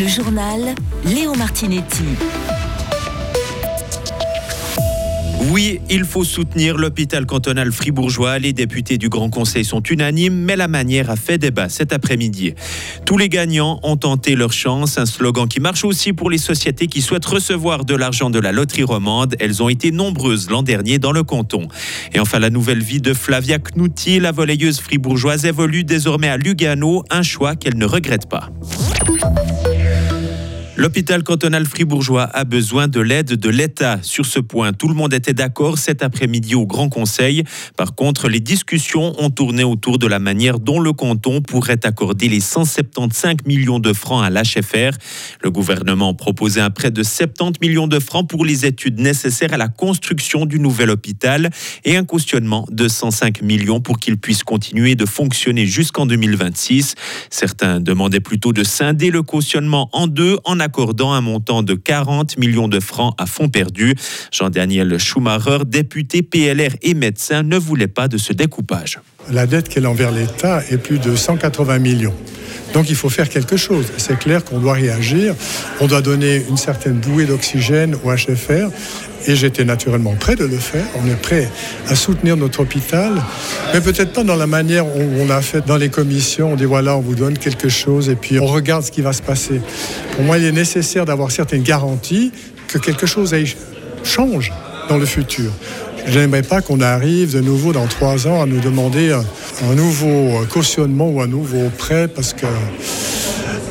Le journal Léo Martinetti. Oui, il faut soutenir l'hôpital cantonal fribourgeois. Les députés du Grand Conseil sont unanimes, mais la manière a fait débat cet après-midi. Tous les gagnants ont tenté leur chance, un slogan qui marche aussi pour les sociétés qui souhaitent recevoir de l'argent de la loterie romande. Elles ont été nombreuses l'an dernier dans le canton. Et enfin, la nouvelle vie de Flavia Knuti, la volleyeuse fribourgeoise, évolue désormais à Lugano, un choix qu'elle ne regrette pas. L'hôpital cantonal fribourgeois a besoin de l'aide de l'État. Sur ce point, tout le monde était d'accord cet après-midi au Grand Conseil. Par contre, les discussions ont tourné autour de la manière dont le canton pourrait accorder les 175 millions de francs à l'HFR. Le gouvernement proposait un prêt de 70 millions de francs pour les études nécessaires à la construction du nouvel hôpital et un cautionnement de 105 millions pour qu'il puisse continuer de fonctionner jusqu'en 2026. Certains demandaient plutôt de scinder le cautionnement en deux en accordant un montant de 40 millions de francs à fonds perdu. Jean-Daniel Schumacher, député PLR et médecin, ne voulait pas de ce découpage. La dette qu'elle envers l'État est plus de 180 millions. Donc il faut faire quelque chose. C'est clair qu'on doit réagir. On doit donner une certaine bouée d'oxygène au HFR. Et j'étais naturellement prêt de le faire. On est prêt à soutenir notre hôpital, mais peut-être pas dans la manière où on a fait dans les commissions. On dit voilà, on vous donne quelque chose et puis on regarde ce qui va se passer. Pour moi, il est nécessaire d'avoir certaines garanties que quelque chose change dans le futur. Je n'aimerais pas qu'on arrive de nouveau dans trois ans à nous demander un, nouveau cautionnement ou un nouveau prêt parce que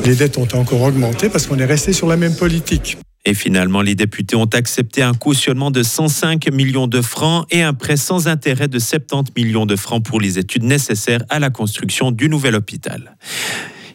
les dettes ont encore augmenté parce qu'on est resté sur la même politique. Et finalement, les députés ont accepté un cautionnement de 105 millions de francs et un prêt sans intérêt de 70 millions de francs pour les études nécessaires à la construction du nouvel hôpital.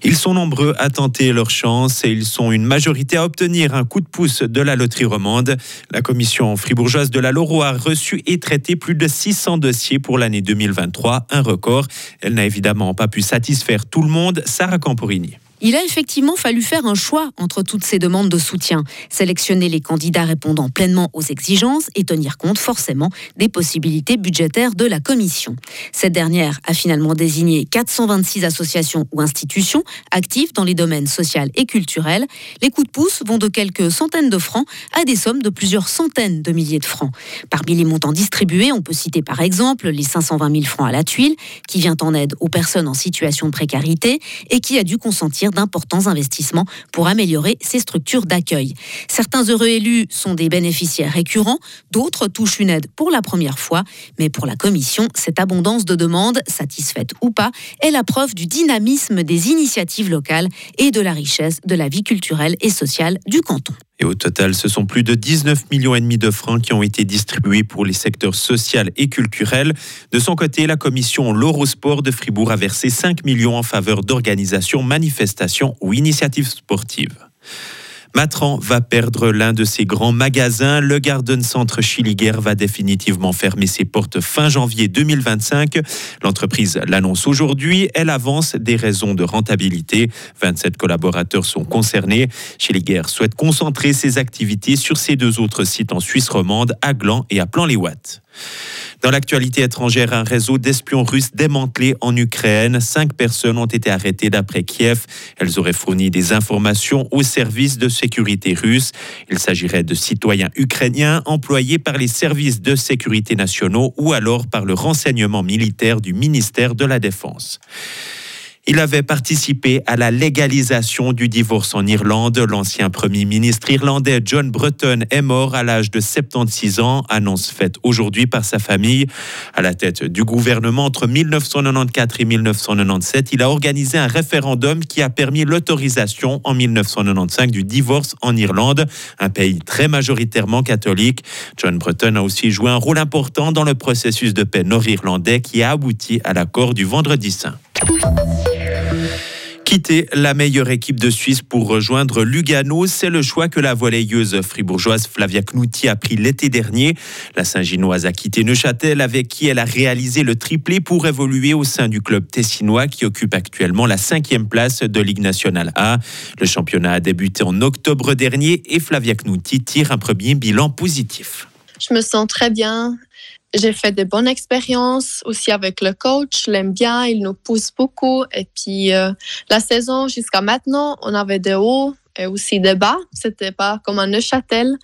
Ils sont nombreux à tenter leur chance et ils sont une majorité à obtenir un coup de pouce de la loterie romande. La commission fribourgeoise de la Loro a reçu et traité plus de 600 dossiers pour l'année 2023, un record. Elle n'a évidemment pas pu satisfaire tout le monde. Sarah Camporini. Il a effectivement fallu faire un choix entre toutes ces demandes de soutien, sélectionner les candidats répondant pleinement aux exigences et tenir compte forcément des possibilités budgétaires de la Commission. Cette dernière a finalement désigné 426 associations ou institutions actives dans les domaines social et culturels. Les coups de pouce vont de quelques centaines de francs à des sommes de plusieurs centaines de milliers de francs. Parmi les montants distribués, on peut citer par exemple les 520 000 francs à la tuile, qui vient en aide aux personnes en situation de précarité et qui a dû consentir d'importants investissements pour améliorer ces structures d'accueil. Certains heureux élus sont des bénéficiaires récurrents, d'autres touchent une aide pour la première fois, mais pour la Commission, cette abondance de demandes, satisfaites ou pas, est la preuve du dynamisme des initiatives locales et de la richesse de la vie culturelle et sociale du canton. Et au total, ce sont plus de 19 millions et demi de francs qui ont été distribués pour les secteurs social et culturel. De son côté, la commission L'Eurosport de Fribourg a versé 5 millions en faveur d'organisations, manifestations ou initiatives sportives. Matran va perdre l'un de ses grands magasins. Le Garden Centre Chiliguer va définitivement fermer ses portes fin janvier 2025. L'entreprise l'annonce aujourd'hui. Elle avance des raisons de rentabilité. 27 collaborateurs sont concernés. Chiliguer souhaite concentrer ses activités sur ses deux autres sites en Suisse romande, à Gland et à Plan-les-Ouates. Dans l'actualité étrangère, un réseau d'espions russes démantelé en Ukraine. Cinq personnes ont été arrêtées d'après Kiev. Elles auraient fourni des informations aux services de sécurité russes. Il s'agirait de citoyens ukrainiens employés par les services de sécurité nationaux ou alors par le renseignement militaire du ministère de la Défense. Il avait participé à la légalisation du divorce en Irlande. L'ancien Premier ministre irlandais John Bruton est mort à l'âge de 76 ans, annonce faite aujourd'hui par sa famille. À la tête du gouvernement entre 1994 et 1997, il a organisé un référendum qui a permis l'autorisation en 1995 du divorce en Irlande, un pays très majoritairement catholique. John Bruton a aussi joué un rôle important dans le processus de paix nord-irlandais qui a abouti à l'accord du Vendredi Saint quitter la meilleure équipe de Suisse pour rejoindre Lugano. C'est le choix que la volleyeuse fribourgeoise Flavia Knuti a pris l'été dernier. La Saint-Ginoise a quitté Neuchâtel avec qui elle a réalisé le triplé pour évoluer au sein du club tessinois qui occupe actuellement la cinquième place de Ligue nationale A. Le championnat a débuté en octobre dernier et Flavia Knuti tire un premier bilan positif. Je me sens très bien. J'ai fait de bonnes expériences aussi avec le coach. Je l'aime bien, il nous pousse beaucoup. Et puis, euh, la saison jusqu'à maintenant, on avait des hauts et aussi des bas. C'était pas comme un Neuchâtel,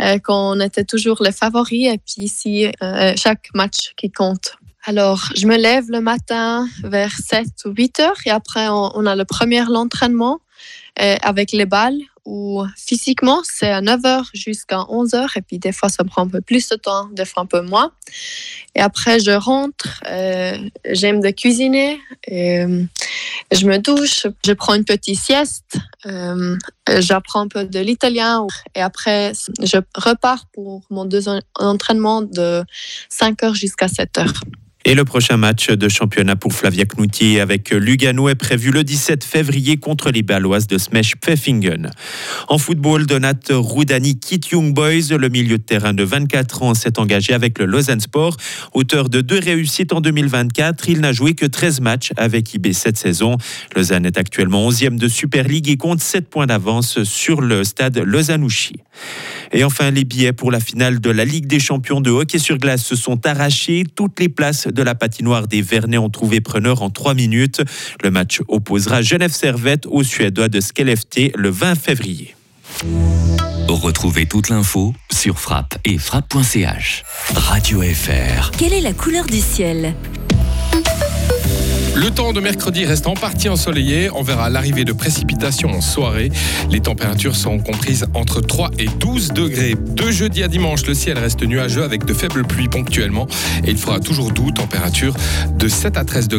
euh, qu'on était toujours les favoris et puis ici, euh, chaque match qui compte. Alors, je me lève le matin vers 7 ou 8 heures et après, on, on a le premier entraînement euh, avec les balles où physiquement, c'est à 9 heures jusqu'à 11 heures et puis des fois, ça prend un peu plus de temps, des fois un peu moins. Et après, je rentre, euh, j'aime de cuisiner, euh, je me douche, je prends une petite sieste, euh, j'apprends un peu de l'italien et après, je repars pour mon deuxième entraînement de 5 heures jusqu'à 7 heures. Et le prochain match de championnat pour Flavia Knutti avec Lugano est prévu le 17 février contre les Baloises de Smesh Pfeffingen. En football, Donat Roudani quitte Young Boys. Le milieu de terrain de 24 ans s'est engagé avec le Lausanne Sport. Auteur de deux réussites en 2024, il n'a joué que 13 matchs avec IB cette saison. Lausanne est actuellement 11e de Super League et compte 7 points d'avance sur le stade Lausanne-Ouchy. Et enfin, les billets pour la finale de la Ligue des champions de hockey sur glace se sont arrachés. Toutes les places de la patinoire des Vernets ont trouvé preneur en 3 minutes. Le match opposera Genève Servette aux Suédois de Skellefteå le 20 février. Retrouvez toute l'info sur frappe et frappe.ch. Radio FR. Quelle est la couleur du ciel? Le temps de mercredi reste en partie ensoleillé. On verra l'arrivée de précipitations en soirée. Les températures sont comprises entre 3 et 12 degrés. De jeudi à dimanche, le ciel reste nuageux avec de faibles pluies ponctuellement. Et il fera toujours doux, température de 7 à 13 degrés.